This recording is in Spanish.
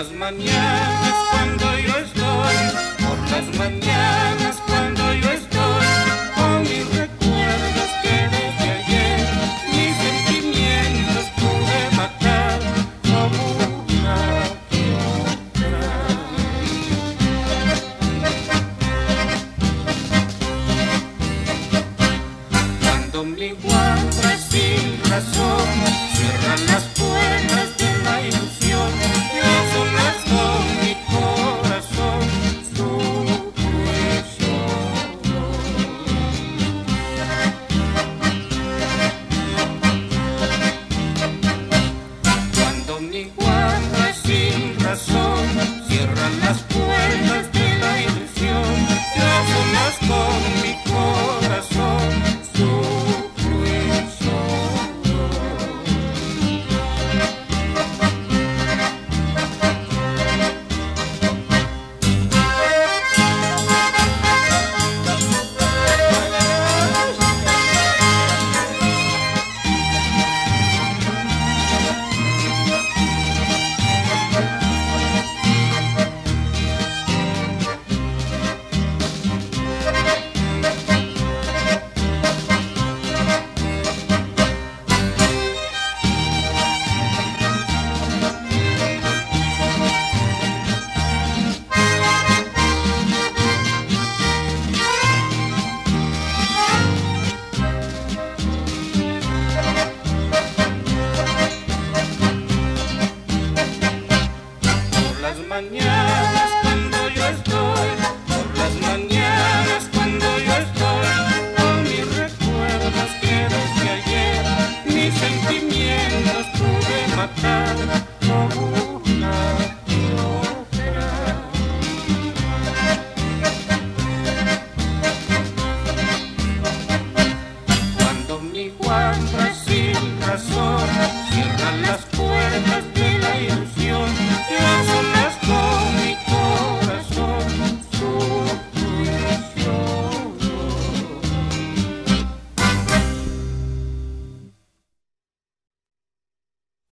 Por las mañanas cuando yo estoy, por las mañanas cuando yo estoy, con mis recuerdos que desde ayer, mis sentimientos pude matar como una piedra. Cuando mi guarda sin razón cierran las cierran las puertas. mañanas cuando yo estoy, por las mañanas cuando yo estoy, con mis recuerdos que desde ayer mis sentimientos pude matar como una. Cuando mi guarda sin razón cierra las puertas